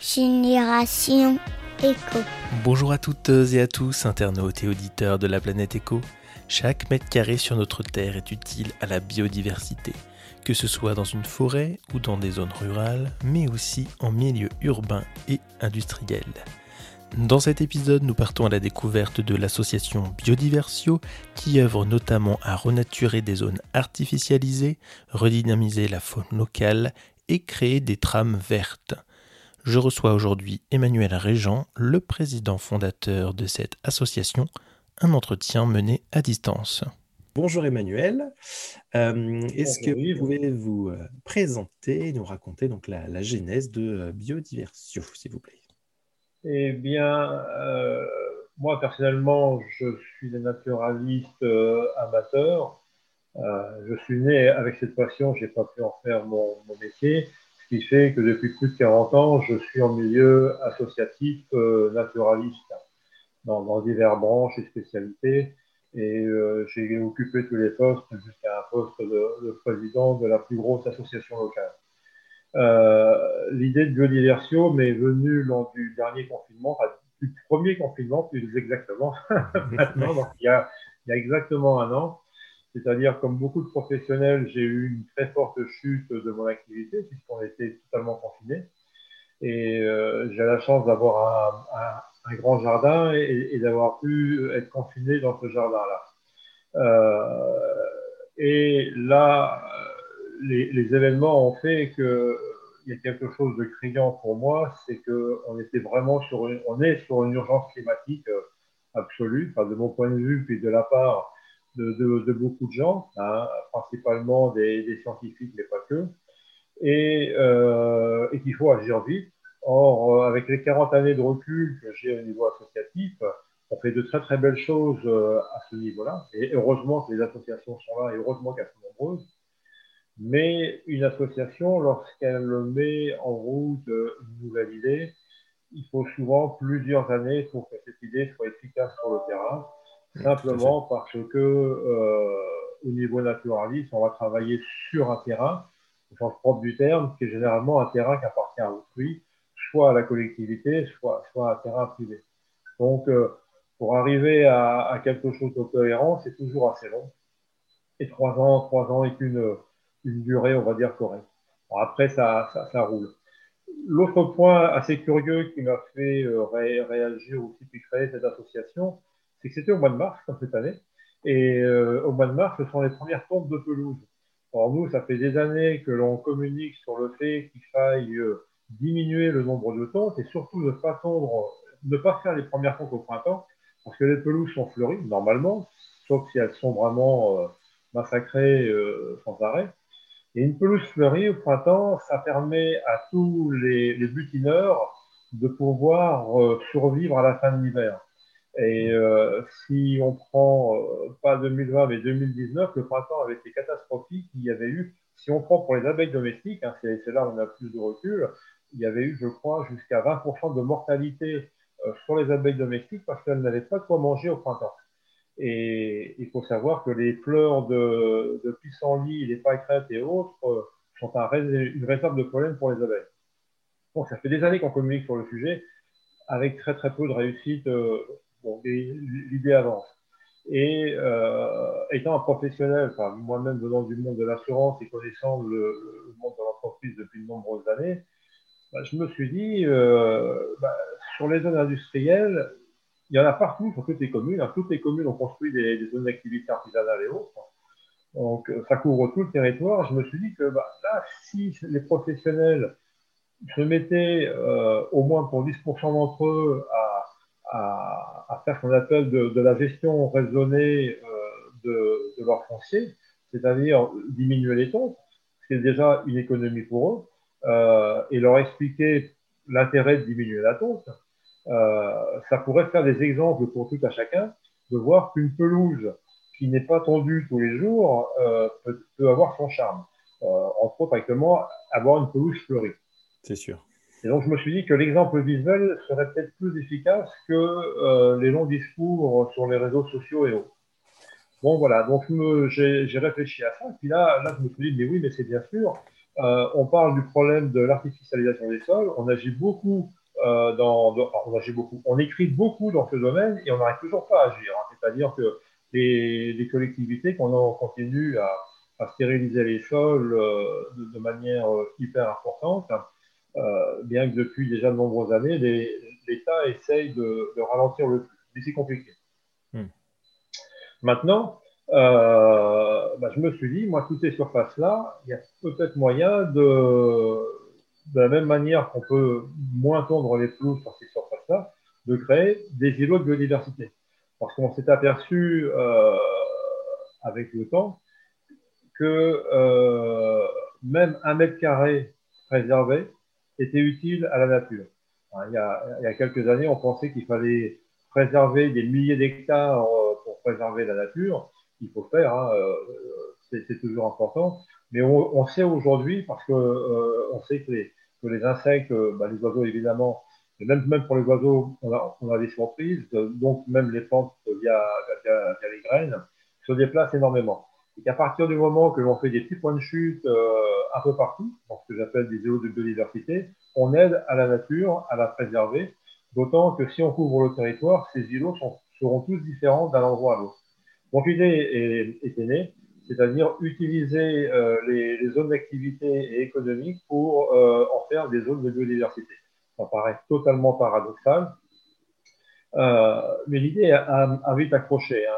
Génération Éco. Bonjour à toutes et à tous, internautes et auditeurs de la planète Éco. Chaque mètre carré sur notre Terre est utile à la biodiversité, que ce soit dans une forêt ou dans des zones rurales, mais aussi en milieu urbain et industriel. Dans cet épisode, nous partons à la découverte de l'association Biodiversio qui œuvre notamment à renaturer des zones artificialisées, redynamiser la faune locale et créer des trames vertes. Je reçois aujourd'hui Emmanuel Régent, le président fondateur de cette association, un entretien mené à distance. Bonjour Emmanuel, euh, est-ce que vous pouvez vous euh, présenter et nous raconter donc la, genèse de euh, Biodiversio, s'il vous plaît? Eh bien, moi personnellement, je suis un naturaliste amateur. je suis né avec cette passion, je n'ai pas pu en faire mon métier qui fait que depuis plus de 40 ans, je suis en milieu associatif euh, naturaliste dans, divers branches et spécialités. Et euh, j'ai occupé tous les postes jusqu'à un poste de, président de la plus grosse association locale. Euh, l'idée de biodiversio m'est venue lors du dernier confinement, enfin du premier confinement plus exactement, maintenant, il y a exactement un an. C'est-à-dire, comme beaucoup de professionnels, j'ai eu une très forte chute de mon activité puisqu'on était totalement confinés. Et euh, j'ai la chance d'avoir un, grand jardin et, d'avoir pu être confiné dans ce jardin-là. Euh, et là, les, événements ont fait qu'il y a quelque chose de criant pour moi, c'est qu'on était vraiment sur une, on est sur une urgence climatique euh, absolue, enfin, de mon point de vue, puis de la part de, beaucoup de gens, hein, principalement des, scientifiques, mais pas que, et, euh, et qu'il faut agir vite. Or, euh, avec les 40 années de recul que j'ai au niveau associatif, on fait de très très belles choses euh, à ce niveau-là. Et heureusement que les associations sont là et heureusement qu'elles sont nombreuses. Mais une association, lorsqu'elle met en route une nouvelle idée, il faut souvent plusieurs années pour que cette idée soit efficace sur le terrain simplement parce que euh, au niveau naturaliste, on va travailler sur un terrain, au sens propre du terme, qui est généralement un terrain qui appartient à autrui, soit à la collectivité, soit, soit à un terrain privé. Donc, euh, pour arriver à, quelque chose de cohérent, c'est toujours assez long. Et trois ans, trois ans est une, une durée, on va dire, correcte. après, ça, ça, roule. L'autre point assez curieux qui m'a fait euh, réagir aussi puis créer cette association, c'est que c'était au mois de mars, comme cette année. Et euh, au mois de mars, ce sont les premières tombes de pelouse. Alors nous, ça fait des années que l'on communique sur le fait qu'il faille euh, diminuer le nombre de tontes et surtout ne pas tondre, ne pas faire les premières tontes au printemps, parce que les pelouses sont fleuries normalement, sauf si elles sont vraiment euh, massacrées sans arrêt. Et une pelouse fleurie au printemps, ça permet à tous les, les butineurs de pouvoir survivre à la fin de l'hiver. Et euh, si on prend euh, pas 2020 mais 2019, le printemps avait été catastrophique. Il y avait eu, si on prend pour les abeilles domestiques, hein, c'est là où on a plus de recul, il y avait eu, je crois, jusqu'à 20% de mortalité euh, sur les abeilles domestiques parce qu'elles n'avaient pas de quoi manger au printemps. Et il faut savoir que les fleurs de, de pissenlit, les pâquerettes et autres sont un, une réserve de pollen pour les abeilles. Bon, ça fait des années qu'on communique sur le sujet avec très très peu de réussite l'idée avance. Et euh, étant un professionnel, moi-même venant du monde de l'assurance et connaissant le, monde de l'entreprise depuis de nombreuses années, bah, je me suis dit, euh, bah, sur les zones industrielles, il y en a partout, sur toutes les communes. Hein, toutes les communes ont construit des, zones d'activité artisanale et autres. Donc, ça couvre tout le territoire. Je me suis dit que bah, là, si les professionnels se mettaient euh, au moins pour 10% d'entre eux à à, faire ce qu'on appelle de, la gestion raisonnée euh, de, leur foncier, c'est-à-dire diminuer les taux, c'est déjà une économie pour eux, euh, et leur expliquer l'intérêt de diminuer la tonte, euh, ça pourrait faire des exemples pour tout à chacun de voir qu'une pelouse qui n'est pas tendue tous les jours peut, avoir son charme. entre autres, actuellement, avoir une pelouse fleurie. C'est sûr. Et donc, je me suis dit que l'exemple visuel serait peut-être plus efficace que euh, les longs discours sur les réseaux sociaux et autres. Bon, voilà, donc j'ai réfléchi à ça. Et puis là, là, je me suis dit, mais oui, mais c'est bien sûr. on parle du problème de l'artificialisation des sols. On agit beaucoup dans, on agit beaucoup, on écrit beaucoup dans ce domaine et on n'arrive toujours pas à agir. Hein. C'est-à-dire que les, collectivités qu'on continue à, stériliser les sols de, manière hyper importante, bien que depuis déjà de nombreuses années, l'État essaye de, ralentir le plus. Mais c'est compliqué. Hmm. Maintenant, euh, bah, je me suis dit, moi, toutes ces surfaces-là, il y a peut-être moyen de, de la même manière qu'on peut moins tondre les pelouses sur ces surfaces-là, de créer des îlots de biodiversité. Parce qu'on s'est aperçu euh, avec le temps que euh, même un mètre carré préservé était utile à la nature. il, y a, il, y a, quelques années, on pensait qu'il fallait préserver des milliers d'hectares pour préserver la nature il faut faire, hein, euh, c'est toujours important. Mais on, sait aujourd'hui, parce qu'on euh, sait que les, que insectes, euh, bah, les oiseaux évidemment, et même, même pour les oiseaux, on a, on a des surprises, donc même les plantes via, via, les graines se déplacent énormément. Et qu'à partir du moment que l'on fait des petits points de chute un peu partout, dans ce que j'appelle des îlots de biodiversité, on aide à la nature à la préserver, d'autant que si on couvre le territoire, ces îlots seront tous différents d'un endroit à l'autre. Mon idée était née, c'est-à-dire utiliser euh, les, zones d'activité économique pour euh, en faire des zones de biodiversité. Ça paraît totalement paradoxal, euh, mais l'idée a, vite accroché. Hein.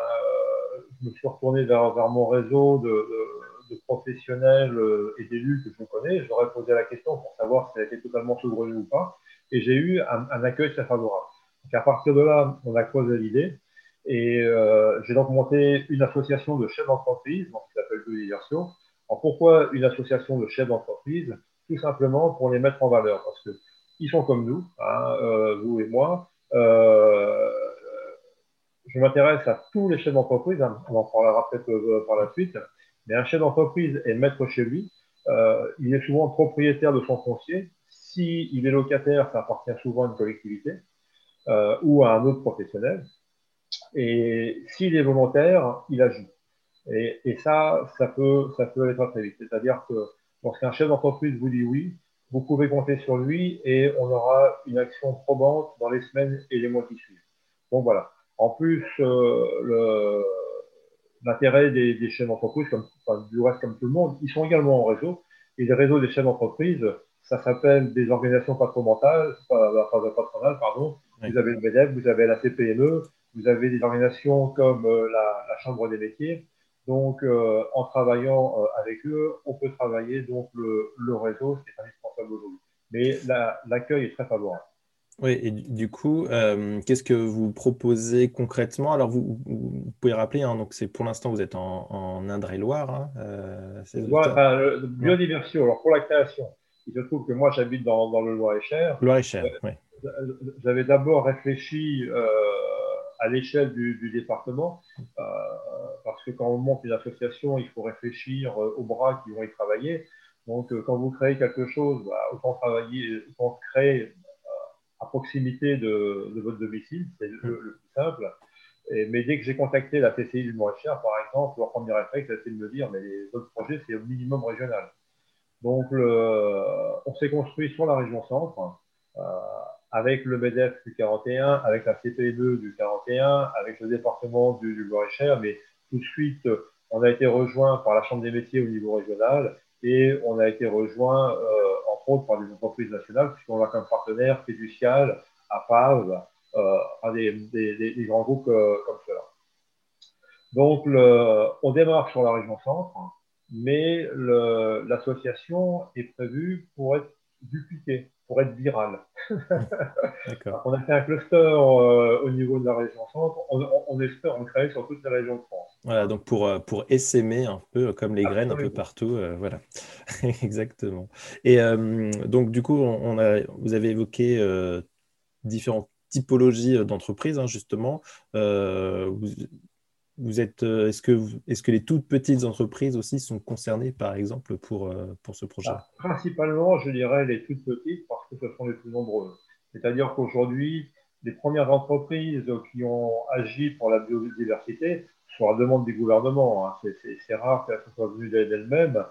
Je me suis retourné vers, mon réseau de, professionnels et d'élus que je connais. J'aurais posé la question pour savoir si a été totalement saugrenu ou pas, et j'ai eu un, un, accueil très favorable. Donc à partir de là, on a creusé l'idée. Et euh, j'ai donc monté une association de chefs d'entreprise, qui s'appelle Biodiversion. Alors pourquoi une association de chefs d'entreprise? Tout simplement pour les mettre en valeur, parce que ils sont comme nous, hein, euh, vous et moi. Euh, je m'intéresse à tous les chefs d'entreprise, hein, on en parlera peut-être euh, par la suite, mais un chef d'entreprise est maître chez lui. Euh, il est souvent propriétaire de son foncier. S'il est locataire, ça appartient souvent à une collectivité euh, ou à un autre professionnel. Et s'il est volontaire, il agit. Et, ça, ça peut, ça peut aller très, très vite. C'est-à-dire que lorsqu'un chef d'entreprise vous dit oui, vous pouvez compter sur lui et on aura une action probante dans les semaines et les mois qui suivent. Donc voilà. En plus, euh, l'intérêt des, des, chefs d'entreprise, comme enfin, du reste comme tout le monde, ils sont également en réseau. Et les réseaux des chefs d'entreprise, ça s'appelle des organisations patronales, patronales pardon. Vous avez le MEDEF, vous avez la CPME, vous avez des organisations comme euh, la, Chambre des métiers. Donc, euh, en travaillant euh, avec eux, on peut travailler donc le, réseau, c'est indispensable aujourd'hui. Mais l'accueil est très favorable. Oui, et du coup, qu'est-ce que vous proposez concrètement? Alors, vous, pouvez rappeler, hein, donc c'est pour l'instant, vous êtes en, Indre-et-Loire. Hein, euh, alors pour la création, il se trouve que moi, j'habite dans, dans, le Loir-et-Cher. Loir-et-Cher, oui. J'avais d'abord réfléchi à l'échelle du, département, euh, parce que quand on monte une association, il faut réfléchir euh, aux bras qui vont y travailler. Donc, euh, quand vous créez quelque chose, bah, autant travailler, autant créer à proximité de, votre domicile, c'est le, plus simple. Et, mais dès que j'ai contacté la TCI du Maréchal, par exemple, leur premier réflexe, c'est de me dire, mais les autres projets, c'est au minimum régional. Donc, le, on s'est construit sur la région centre avec le MEDEF du 41, avec la CPE du 41, avec le département du, du Loir-et-Cher, mais tout de suite, on a été rejoint par la Chambre des métiers au niveau régional et on a été rejoint, euh, par des entreprises nationales, puisqu'on a comme partenaire fiducial à PAV, euh, des, des, grands groupes euh, comme cela. Donc, on démarre sur la région centre, mais l'association est prévue pour être dupliquée pour être viral. on a fait un cluster euh, au niveau de la région centre. On, espère en créer sur toutes les régions de France. Voilà, donc pour, euh, pour essaimer un peu comme les graines un peu partout. Euh, voilà, exactement. Et donc, du coup, on a, vous avez évoqué différentes typologies d'entreprises, hein, justement. Vous, vous êtes, euh, est-ce que, les toutes petites entreprises aussi sont concernées, par exemple, pour, euh, ce projet? Ah, Principalement, je dirais les toutes petites parce que ce sont les plus nombreuses. C'est-à-dire qu'aujourd'hui, les premières entreprises qui ont agi pour la biodiversité, sur la demande du gouvernement, hein, c'est, rare qu'elles soient venues d'elles-mêmes,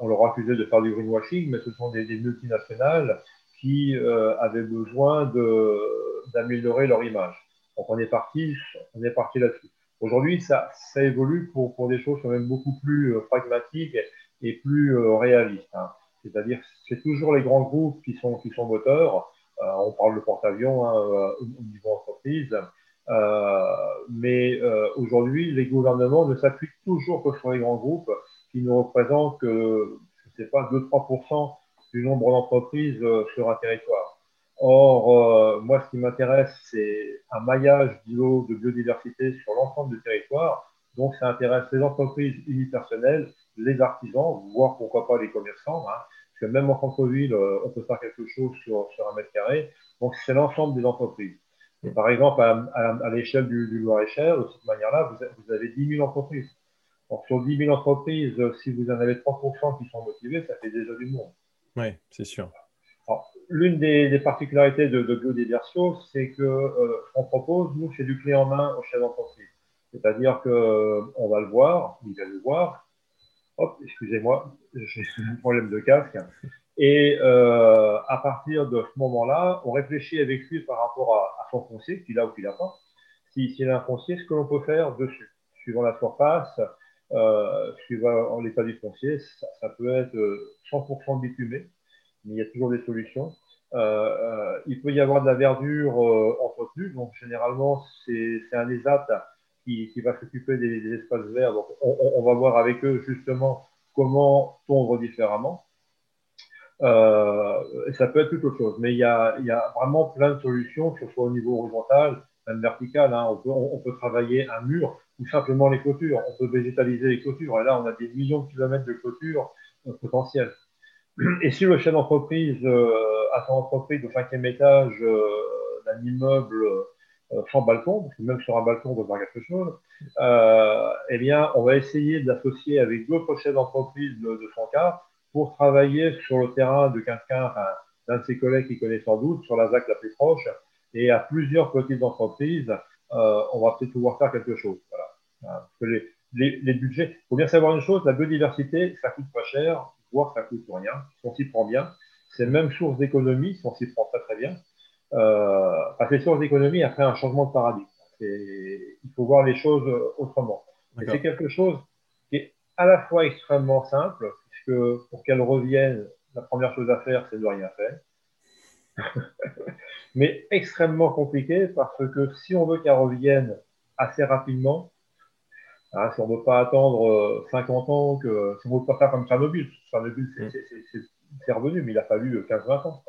on leur accusait de faire du greenwashing, mais ce sont des, multinationales qui avaient besoin d'améliorer leur image. Donc on est parti là-dessus. Aujourd'hui, ça, ça évolue pour, pour des choses quand même beaucoup plus pragmatiques et, plus réalistes. Hein. C'est-à-dire c'est toujours les grands groupes qui sont, qui sont moteurs. Euh, on parle de porte-avions hein, euh, au niveau entreprise. Euh, mais aujourd'hui, les gouvernements ne s'appuient toujours que sur les grands groupes qui ne représentent que, je sais pas, 2-3% du nombre d'entreprises sur un territoire. Or, moi, ce qui m'intéresse, c'est un maillage de biodiversité sur l'ensemble du territoire. Donc, ça intéresse les entreprises unipersonnelles, les artisans, voire pourquoi pas les commerçants, hein, parce que même en centre-ville, euh, on peut faire quelque chose sur, sur un mètre carré. Donc, c'est l'ensemble des entreprises. par exemple, à, l'échelle du, du Loir-et-Cher, de cette manière-là, vous, vous, avez 10 000 entreprises. Donc, sur 10 000 entreprises, si vous en avez 3% qui sont motivés, ça fait déjà du monde. Oui, c'est sûr. L'une des, particularités de, Biodiversio, c'est que euh, qu'on propose, nous, c'est du clé en main au chef d'entreprise. C'est-à-dire qu'on euh, va le voir, il va le voir, hop, excusez-moi, j'ai un problème de casque. Et euh, à partir de ce moment-là, on réfléchit avec lui par rapport à, son foncier, qu'il a ou qu'il n'a pas. S'il si, a un foncier, ce que l'on peut faire dessus, suivant la surface, euh, suivant l'état du foncier, ça, peut être 100% bitumé, mais il y a toujours des solutions. Euh, euh, il peut y avoir de la verdure euh, entretenue, donc généralement c'est un ESAT qui, va s'occuper des, espaces verts. Donc, on, va voir avec eux justement comment tondre différemment. Ça peut être toute autre chose, mais il y, a, vraiment plein de solutions, que ce soit au niveau horizontal, même vertical. Hein. On, peut, travailler un mur ou simplement les clôtures. On peut végétaliser les clôtures. Et là, on a des millions de kilomètres de clôtures potentielles. Et si le chef d'entreprise euh, a son entreprise au cinquième étage d'un immeuble euh, sans balcon, parce que même sur un balcon, on peut faire quelque chose, euh, eh bien, on va essayer de l'associer avec d'autres chefs d'entreprise de, son cas pour travailler sur le terrain de quelqu'un, d'un de ses collègues qui connaît sans doute, sur la ZAC la plus proche, et à plusieurs petites entreprises, euh, on va peut-être pouvoir faire quelque chose. Voilà. Parce que les, les, les budgets, il faut bien savoir une chose, la biodiversité, ça coûte pas cher, voire ça coûte rien, si on s'y prend bien. C'est même source d'économie, si on s'y prend très très bien. Euh, c'est source d'économie après un changement de paradigme. Il faut voir les choses autrement. c'est quelque chose qui est à la fois extrêmement simple, puisque pour qu'elle revienne, la première chose à faire, c'est de rien faire. Mais extrêmement compliqué parce que si on veut qu'elle revienne assez rapidement, hein, si on ne veut pas attendre 50 euh, ans, que, si on ne veut pas faire comme Tchernobyl, Tchernobyl mm. c'est revenu, mais il a fallu 15-20 ans.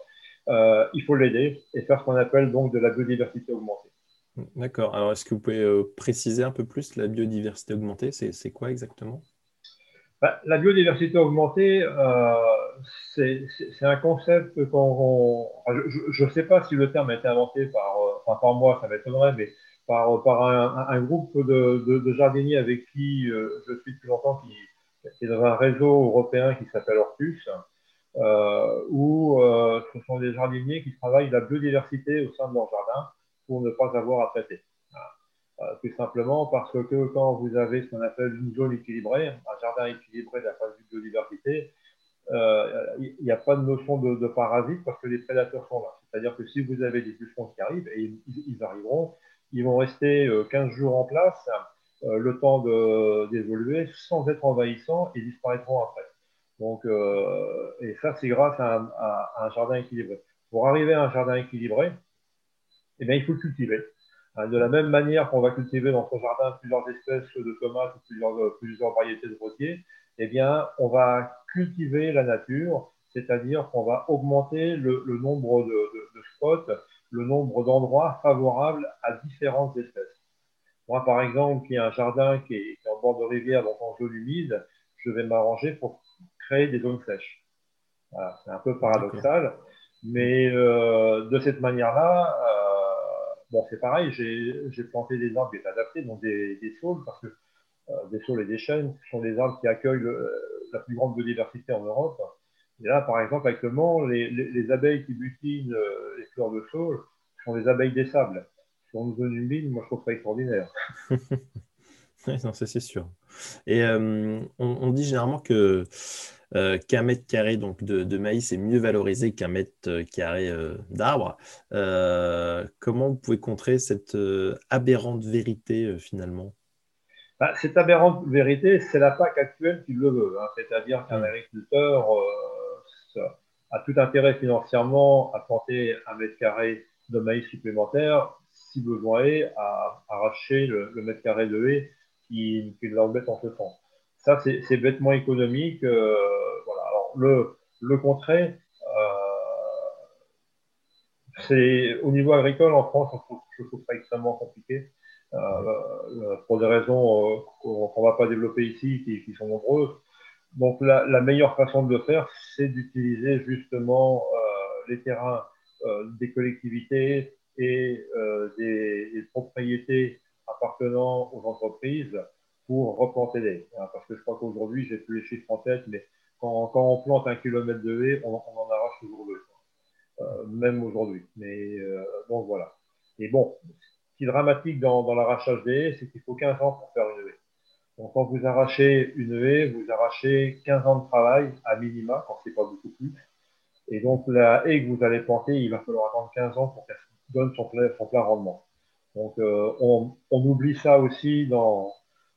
Euh, il faut l'aider et faire ce qu'on appelle donc de la biodiversité augmentée. D'accord. Alors, est-ce que vous pouvez euh, préciser un peu plus la biodiversité augmentée? C'est quoi exactement? Bah, La biodiversité augmentée, euh, c'est un concept qu'on. Je ne sais pas si le terme a été inventé par, enfin, par moi, ça m'étonnerait, mais par, un, groupe de, jardiniers avec qui je suis depuis longtemps, qui, est dans un réseau européen qui s'appelle Orcus euh, où euh, ce sont des jardiniers qui travaillent la biodiversité au sein de leur jardin pour ne pas avoir à traiter. Euh, tout simplement parce que quand vous avez ce qu'on appelle une zone équilibrée, un jardin équilibré d'un point de vue biodiversité, il n'y a pas de notion de, de, parasites parce que les prédateurs sont là. C'est-à-dire que si vous avez des pucerons qui arrivent, et ils, arriveront, ils vont rester 15 jours en place, le temps d'évoluer sans être envahissants et disparaîtront après. Donc, euh, et ça, c'est grâce à un, jardin équilibré. Pour arriver à un jardin équilibré, eh bien, il faut le cultiver. Hein, de la même manière qu'on va cultiver dans son jardin plusieurs espèces de tomates ou plusieurs, euh, variétés de rosiers, eh bien, on va cultiver la nature, c'est-à-dire qu'on va augmenter le, nombre de, spots, le nombre d'endroits favorables à différentes espèces. Moi, par exemple, qui a un jardin qui est, en bord de rivière, donc en zone humide, je vais m'arranger pour créer des zones sèches. c'est un peu paradoxal, mais euh, de cette manière-là, euh, bon, c'est pareil, j'ai planté des arbres qui sont adaptés, donc des, des saules, parce que euh, des saules et des chênes sont des arbres qui accueillent la plus grande biodiversité en Europe. Et là, par exemple, actuellement, les, les, abeilles qui butinent les fleurs de saule sont des abeilles des sables. Sur une zone humide, moi, je trouve ça extraordinaire. non, ça c'est sûr. Et on, dit généralement que euh, qu'un mètre carré donc, de, maïs est mieux valorisé qu'un mètre euh, carré euh, d'arbre. comment vous pouvez contrer cette aberrante vérité finalement? Bah, Cette aberrante vérité, c'est la PAC actuelle qui le veut. Hein. C'est-à-dire qu'un mm. agriculteur a tout intérêt financièrement à planter un mètre carré de maïs supplémentaire, si besoin est, à arracher le, mètre carré de haie qui, qui l'embête en ce sens. Ça, c'est bêtement économique. Euh, voilà. Alors, le, contraire, euh, c'est au niveau agricole en France, je trouve ça extrêmement compliqué. Euh, pour des raisons qu'on ne va pas développer ici, qui, sont nombreuses. Donc la, la, meilleure façon de le faire, c'est d'utiliser justement les terrains des collectivités et des, des, propriétés appartenant aux entreprises pour replanter les hein, Parce que je crois qu'aujourd'hui, j'ai plus les chiffres en tête, mais quand, quand, on plante un kilomètre de haie, on, en arrache toujours deux, euh, même aujourd'hui. Mais euh, bon, voilà. Et bon, ce qui est dramatique dans, dans l'arrachage des haies, c'est qu'il faut 15 ans pour faire une haie. Donc, quand vous arrachez une haie, vous arrachez 15 ans de travail à minima, quand c'est pas beaucoup plus. Et donc, la haie que vous allez planter, il va falloir attendre 15 ans pour qu'elle donne son plein, rendement. Donc, euh, on, on, oublie ça aussi dans,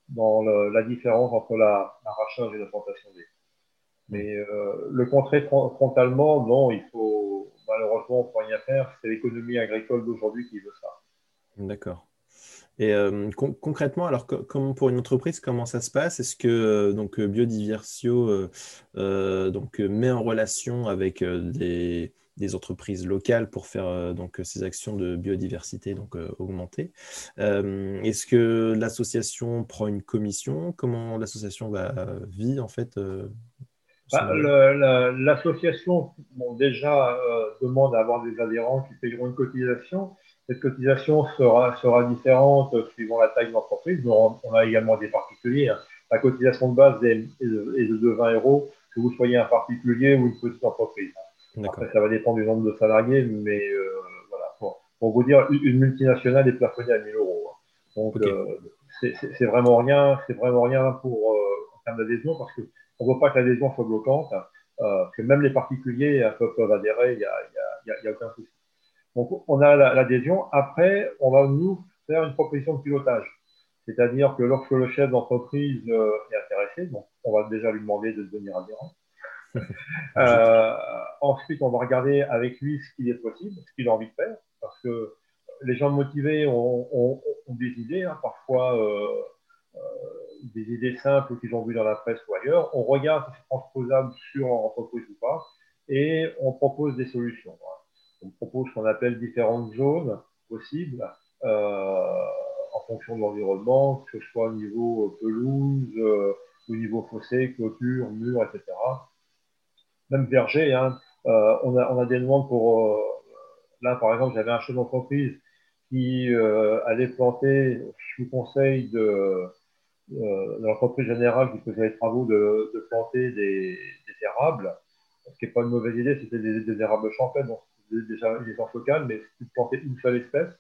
dans la différence entre l'arrachage et la plantation des. Mais euh, le contrer frontalement, non, il faut malheureusement on peut rien faire. C'est l'économie agricole d'aujourd'hui qui veut ça. D'accord. Et euh, concrètement, alors comme pour une entreprise, comment ça se passe? Est-ce que euh, donc Biodiversio donc met en relation avec des, des entreprises locales pour faire euh, donc ces actions de biodiversité donc euh, augmenter? Euh, est-ce que l'association prend une commission? Comment l'association va vit en fait bah, L'association déjà demande à avoir des adhérents qui payeront une cotisation. Cette cotisation sera, sera différente suivant la taille de l'entreprise. On, a également des particuliers. Hein. La cotisation de base est, de, de 20 euros, que vous soyez un particulier ou une petite entreprise. Après, ça va dépendre du nombre de salariés, mais euh, voilà. Pour, vous dire, une multinationale est plafonnée à 1000 euros. Hein. Donc, euh, c'est vraiment rien, c'est vraiment rien pour euh, en termes d'adhésion parce qu'on ne veut pas que l'adhésion soit bloquante. que même les particuliers peuvent, adhérer, il n'y a, a, aucun souci. Donc, on a l'adhésion. Après, on va nous faire une proposition de pilotage. C'est-à-dire que lorsque le chef d'entreprise est intéressé, donc on va déjà lui demander de devenir adhérent. Euh, ensuite, on va regarder avec lui ce qu'il est possible, ce qu'il a envie de faire, parce que les gens motivés ont, des idées, hein, parfois euh, euh, des idées simples qu'ils ont vues dans la presse ou ailleurs. On regarde si c'est transposable sur l'entreprise ou pas, et on propose des solutions. On propose ce qu'on appelle différentes zones possibles en fonction de l'environnement, que ce soit au niveau pelouse, au niveau fossé, clôture, mur, etc même verger. Hein. Euh, on, a, des demandes pour. Euh, là, par exemple, j'avais un chef d'entreprise qui euh, allait planter sous conseil de, l'entreprise générale qui faisait les travaux de, planter des, érables. Ce qui n'est pas une mauvaise idée, c'était des, érables champêtres, déjà essence locale, mais de planter une seule espèce.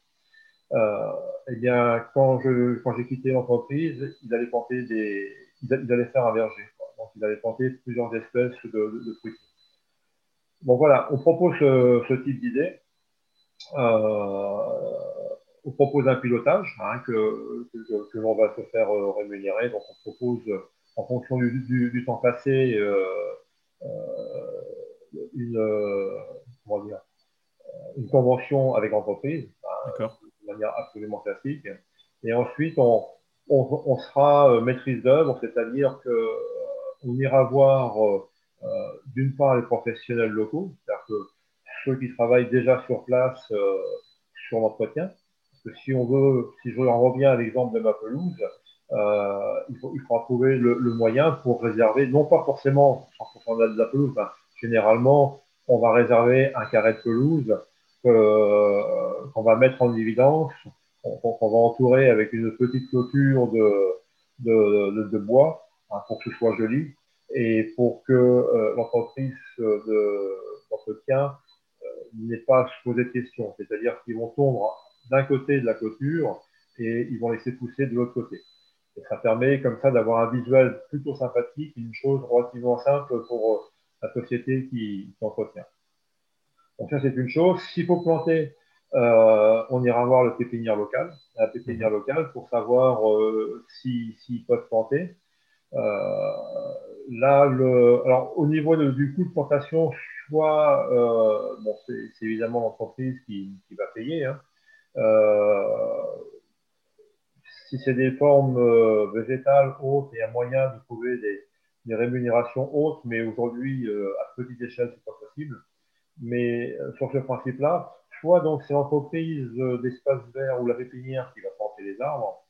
eh bien, quand je quand j'ai quitté l'entreprise, ils allaient planter des, ils, allaient faire un verger. Donc, ils avaient planté plusieurs espèces de, fruits. Bon, voilà, on propose ce, type d'idée. Euh, on propose un pilotage hein, que, que, l'on va se faire euh, rémunérer. Donc, on propose, en fonction du, temps passé, euh, une, une convention avec l'entreprise, hein, de manière absolument classique. Et ensuite, on, on, sera maîtrise d'œuvre, c'est-à-dire que on ira voir euh, euh, d'une part les professionnels locaux, c'est-à-dire que ceux qui travaillent déjà sur place euh, sur l'entretien. Parce que si on veut, si je reviens à l'exemple de ma pelouse, il, faut, il faudra trouver le, moyen pour réserver, non pas forcément 100% de la pelouse, généralement, on va réserver un carré de pelouse qu'on va mettre en évidence, qu'on va entourer avec une petite clôture de, de, bois Hein, pour que ce soit joli et pour que euh, l'entreprise d'entretien euh, n'ait pas à se poser de questions. C'est-à-dire qu'ils vont tondre d'un côté de la clôture et ils vont laisser pousser de l'autre côté. ça permet comme ça d'avoir un visuel plutôt sympathique, une chose relativement simple pour la société qui, qui entretient. Donc ça, c'est une chose. S'il faut planter, euh, on ira voir le pépinière local, la pépinière locale, pour savoir euh, s'ils si, peuvent planter. Euh, là, alors, au niveau du coût de plantation, soit, bon, c'est évidemment l'entreprise qui, qui, va payer. Hein. si c'est des formes végétales hautes, il y a moyen de trouver des, des rémunérations hautes, mais aujourd'hui, à petite échelle, c'est pas possible. Mais sur ce principe-là, soit donc c'est l'entreprise euh, d'espace vert ou la pépinière qui va porter les arbres,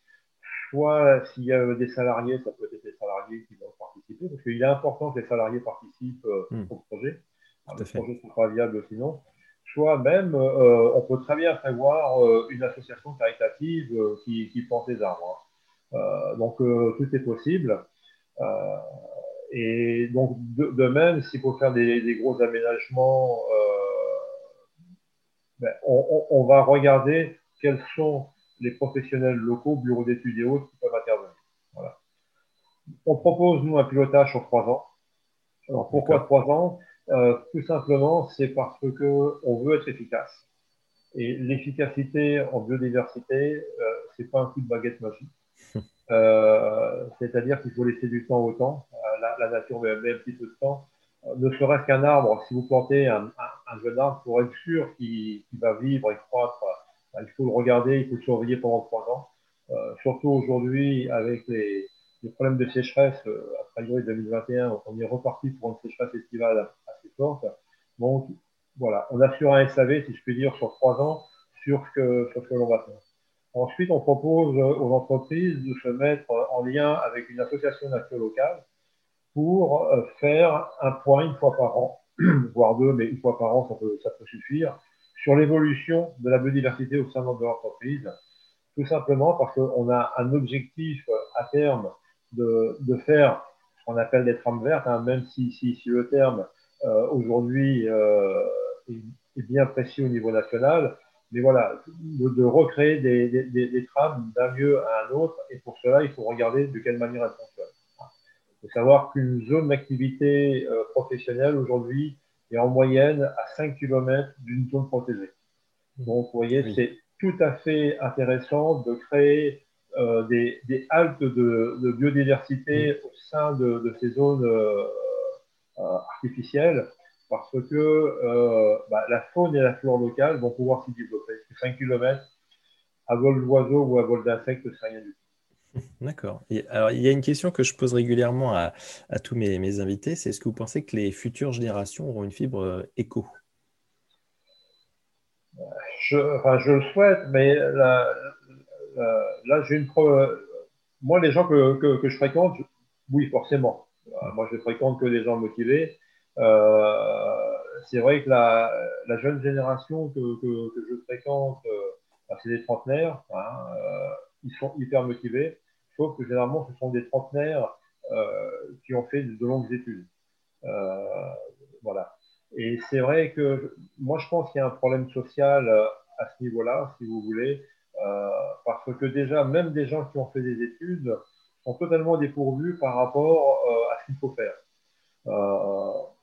soit s'il y a des salariés, ça peut être les salariés qui vont participer, parce qu'il est important que les salariés participent euh, hmm. au projet. le projet ne sera pas viable sinon. Soit même, euh, on peut très bien prévoir une association caritative qui, qui plante les arbres. Hein. donc tout est possible. Et donc de, même, s'il faut faire des, des gros aménagements ben, on, va regarder quels sont les professionnels locaux, bureaux d'études et autres qui peuvent intervenir. On propose, nous, un pilotage sur trois ans. Alors, pourquoi trois ans? Euh, Tout simplement, c'est parce qu'on veut être efficace. Et l'efficacité en biodiversité, euh, c'est pas un coup de baguette magique. Euh, c'est-à-dire qu'il faut laisser du temps au temps. La, nature met, un petit peu de temps ne serait-ce qu'un arbre, si vous plantez un, jeune arbre, pour être sûr qu'il va vivre et croître, il faut le regarder, il faut le surveiller pendant trois ans. Euh, surtout aujourd'hui, avec les, problèmes de sécheresse, euh, a priori 2021, on est reparti pour une sécheresse estivale assez forte. Donc, voilà, on assure un SAV, si je puis dire, sur trois ans, sur ce que, sur ce que l'on va faire. Ensuite, on propose aux entreprises de se mettre en lien avec une association nationale locale pour euh, faire un point une fois par an, voire deux, mais une fois par an, ça peut, ça peut suffire, sur l'évolution de la biodiversité au sein de l'entreprise. Tout simplement parce qu'on a un objectif à terme de, de faire ce qu'on appelle des trames vertes, hein, même si, si, si, le terme euh, aujourd'hui euh, est, bien précis au niveau national. Mais voilà, de, de recréer des, des, des trames d'un lieu à un autre. Et pour cela, il faut regarder de quelle manière elles fonctionnent. Il faut savoir qu'une zone d'activité euh, professionnelle aujourd'hui est en moyenne à 5 km d'une zone protégée. Donc, vous voyez, c'est tout à fait intéressant de créer euh, des, des, haltes de, de biodiversité au sein de, de ces zones euh, artificielles parce que bah, la faune et la flore locale vont pouvoir s'y développer. 5 km à vol d'oiseaux ou à vol d'insectes, c'est rien du tout. D'accord. Alors, il y a une question que je pose régulièrement à, tous mes, invités, c'est est-ce que vous pensez que les futures générations auront une fibre euh, éco? Je, le souhaite, mais là, j'ai une Moi, les gens que, je fréquente, oui, forcément. Euh, moi, je fréquente que des gens motivés. Euh, c'est vrai que la, jeune génération que, je fréquente, bah, c'est des trentenaires. Hein, ils sont hyper motivés, sauf que généralement, ce sont des trentenaires euh, qui ont fait de longues études. Euh, voilà. Et c'est vrai que moi, je pense qu'il y a un problème social euh, à ce niveau-là, si vous voulez, parce que déjà, même des gens qui ont fait des études sont totalement dépourvus par rapport à ce qu'il faut faire.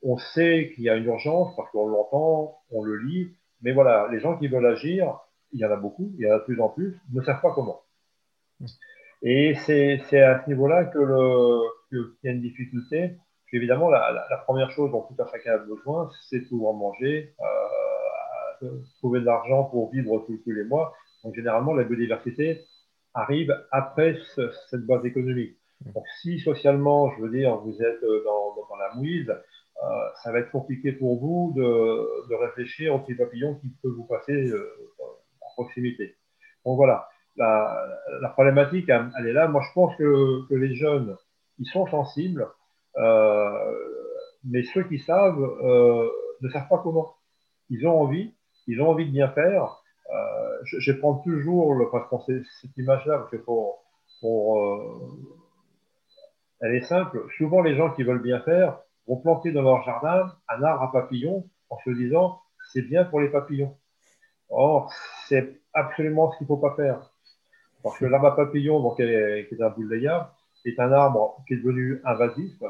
On sait qu'il y a une urgence parce qu'on l'entend, on le lit, mais voilà, les gens qui veulent agir, il y en a beaucoup, il y en a de plus en plus, ne savent pas comment. Et c'est à ce niveau-là que qu'il y a une difficulté. évidemment, la, première chose dont tout un chacun a besoin, c'est de pouvoir manger, euh, trouver de l'argent pour vivre tous, les mois. Donc, généralement, la biodiversité arrive après cette base économique. Donc, si socialement, je veux dire, vous êtes dans, dans, la mouise, euh, ça va être compliqué pour vous de, de, réfléchir aux petits papillons qui peuvent vous passer euh, en proximité. Donc voilà, la, problématique, elle est là. Moi, je pense que, les jeunes, ils sont sensibles, euh, mais ceux qui savent euh, ne savent pas comment. Ils ont envie, ils ont envie de bien faire. Euh, je, prends toujours parce qu'on cette image-là, parce que pour, elle est simple. Souvent, les gens qui veulent bien faire vont planter dans leur jardin un arbre à papillons en se disant c'est bien pour les papillons. Or, c'est absolument ce qu'il ne faut pas faire. Parce que l'arbre à papillon, donc, qui est un boulaya, est un arbre qui est devenu invasif,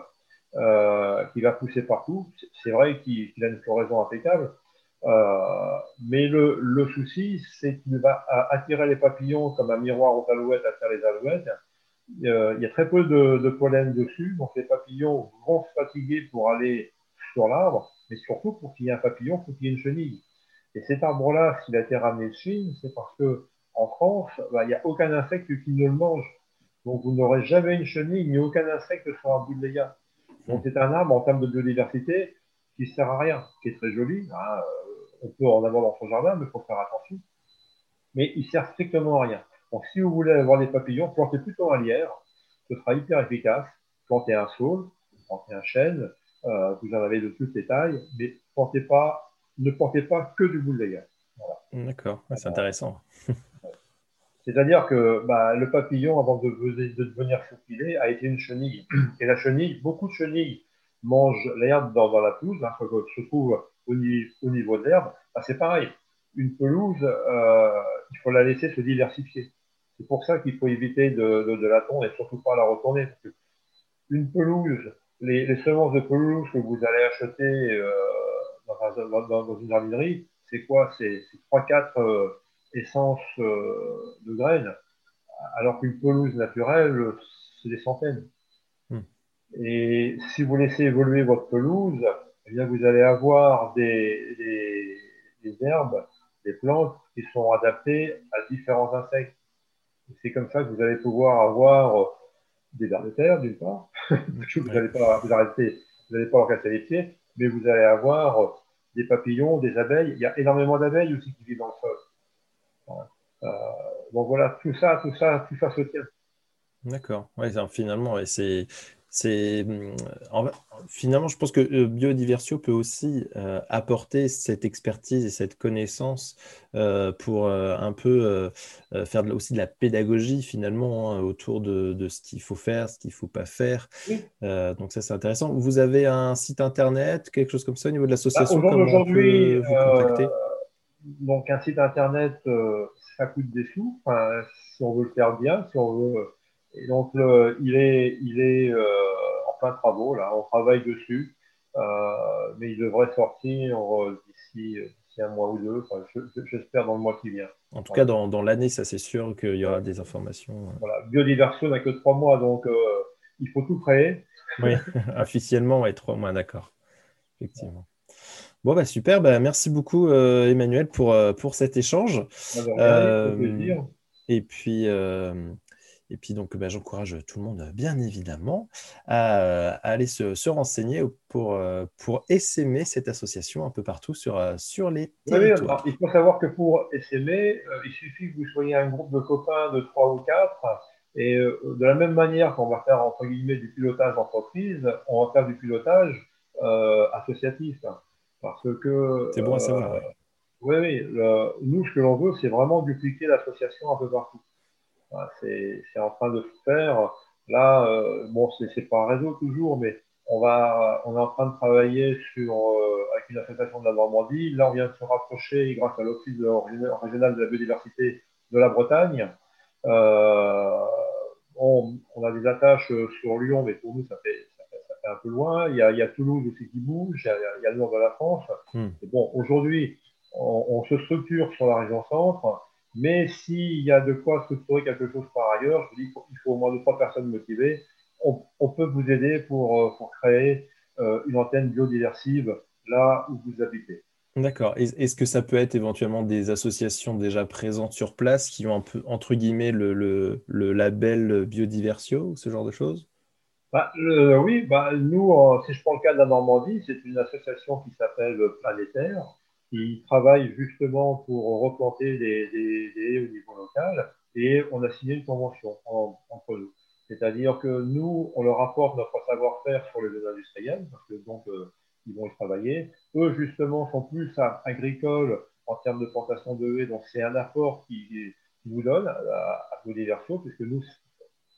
euh, qui va pousser partout. C'est vrai qu'il a une floraison impeccable, euh, mais le, le souci, c'est qu'il va attirer les papillons comme un miroir aux alouettes attire les alouettes. Il y a très peu de, de, pollen dessus, donc les papillons vont se fatiguer pour aller sur l'arbre, mais surtout pour qu'il y ait un papillon, il faut qu'il y ait une chenille. Et cet arbre-là, s'il a été ramené de Chine, c'est parce que en France, bah, il n'y a aucun insecte qui ne le mange. Donc vous n'aurez jamais une chenille ni aucun insecte sur un bout de. Donc c'est un arbre en termes de biodiversité qui ne sert à rien, qui est très joli. Hein, euh, on peut en avoir dans son jardin, mais il faut faire attention. Mais il sert strictement à rien. Donc si vous voulez avoir des papillons, plantez plutôt un lierre, ce sera hyper efficace. Plantez un saule, plantez un chêne, euh, vous en avez de toutes les tailles, mais plantez pas, ne plantez pas que du boule de Voilà. D'accord, c'est intéressant. C'est-à-dire que bah, le papillon, avant de, de devenir faupilé, a été une chenille. Et la chenille, beaucoup de chenilles mangent l'herbe dans, la pelouse, hein, se trouve au, niveau, de l'herbe. Bah, c'est pareil. Une pelouse, euh, il faut la laisser se diversifier. C'est pour ça qu'il faut éviter de, la tondre et surtout pas la retourner. une pelouse, les, semences de pelouse que vous allez acheter euh, dans, une jardinerie, c'est quoi? C'est 3-4 essence euh, de graines, alors qu'une pelouse naturelle, c'est des centaines. Hmm. Et si vous laissez évoluer votre pelouse, eh bien vous allez avoir des, des, herbes, des plantes qui sont adaptées à différents insectes. C'est comme ça que vous allez pouvoir avoir des vers de terre, d'une part. vous n'allez pas, vous arrêter, vous n'allez pas leur casser les pieds, mais vous allez avoir des papillons, des abeilles. Il y a énormément d'abeilles aussi qui vivent dans le sol. Euh, donc voilà, tout ça, tout ça, tout ça se tient. D'accord. Ouais, finalement, c'est c'est finalement, je pense que euh, Biodiversio peut aussi euh, apporter cette expertise et cette connaissance pour un peu faire aussi de la pédagogie finalement hein, autour de, ce qu'il faut faire, ce qu'il ne faut pas faire. donc ça, c'est intéressant. Vous avez un site internet, quelque chose comme ça au niveau de l'association bah, Aujourd'hui, vous contacter? donc un site internet, euh, ça coûte des sous, si on veut le faire bien, si on veut. Et donc il est, il est euh, en plein travaux là, on travaille dessus, euh, mais il devrait sortir d'ici un mois ou deux. J'espère dans le mois qui vient. En tout cas, dans, dans l'année, ça c'est sûr qu'il y aura des informations. Voilà, biodiversion n'a que trois mois, donc il faut tout créer. Oui, officiellement, ouais, trois mois, d'accord. Effectivement. Bon, bah, super. Bah, merci beaucoup, euh, Emmanuel, pour, euh, pour cet échange. Euh, et puis, et puis donc, bah, j'encourage tout le monde, bien évidemment, à, aller se, renseigner pour, pour essaimer cette association un peu partout sur, sur les territoires. il faut savoir que pour essaimer, il suffit que vous soyez un groupe de copains de trois ou quatre. Et de la même manière qu'on va faire, entre guillemets, du pilotage d'entreprise, on va faire du pilotage associatif. Parce que. C'est bon à savoir. Euh, oui, oui. nous, ce que l'on veut, c'est vraiment dupliquer l'association un peu partout. C'est en train de se faire. Là, euh, bon, c'est pas un réseau toujours, mais on, va, on est en train de travailler sur, euh, avec une association de la Normandie. Là, on vient de se rapprocher grâce à l'Office régional de la biodiversité de la Bretagne. on, on, a des attaches sur Lyon, mais pour nous, ça fait, un peu loin. Il y, a, Toulouse aussi qui bouge, il y a, le nord de la France. Hmm. bon, aujourd'hui, on, se structure sur la région centre, mais s'il y a de quoi structurer quelque chose par ailleurs, je dis qu'il faut au moins deux, trois personnes motivées. On, peut vous aider pour, euh, pour créer euh, une antenne biodiversive là où vous habitez. D'accord. Est-ce que ça peut être éventuellement des associations déjà présentes sur place qui ont un peu, entre guillemets, le, le, le label Biodiversio ou ce genre de choses? Bah, oui, bah, nous, si je prends le cas de la Normandie, c'est une association qui s'appelle Planétaire, qui travaille justement pour replanter des, des, au niveau local, et on a signé une convention entre nous. C'est-à-dire que nous, on leur apporte notre savoir-faire sur les zones industrielles, parce que donc euh, ils vont y travailler. Eux, justement, sont plus agricoles en termes de plantation de haies, donc c'est un apport qui, qui nous donne à, à Biodiverso, puisque nous,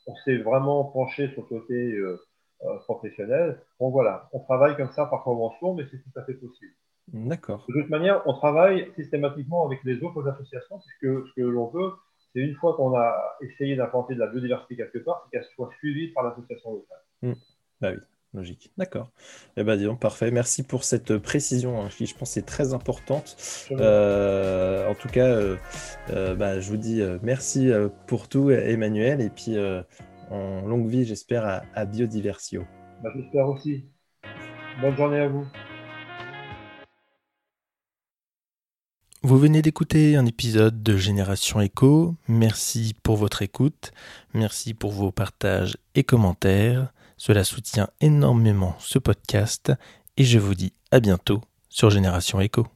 on s'est vraiment penché sur le côté euh, euh, professionnel. Bon voilà, on travaille comme ça par convention, mais c'est tout à fait possible. D'accord. De toute manière, on travaille systématiquement avec les autres associations, puisque ce que l'on veut, c'est une fois qu'on a essayé d'implanter de la biodiversité quelque part, c'est qu'elle soit suivie par l'association locale. Mmh. Bah oui. Logique. D'accord. Eh ben, disons, parfait. Merci pour cette précision hein, qui, je pense, est très importante. Euh, en tout cas, euh, euh, bah, je vous dis merci pour tout, Emmanuel, et puis en longue vie, j'espère, à, Biodiversio. Bah, j'espère aussi. Bonne journée à vous. Vous venez d'écouter un épisode de Génération Echo. Merci pour votre écoute. Merci pour vos partages et commentaires. Cela soutient énormément ce podcast et je vous dis à bientôt sur Génération Echo.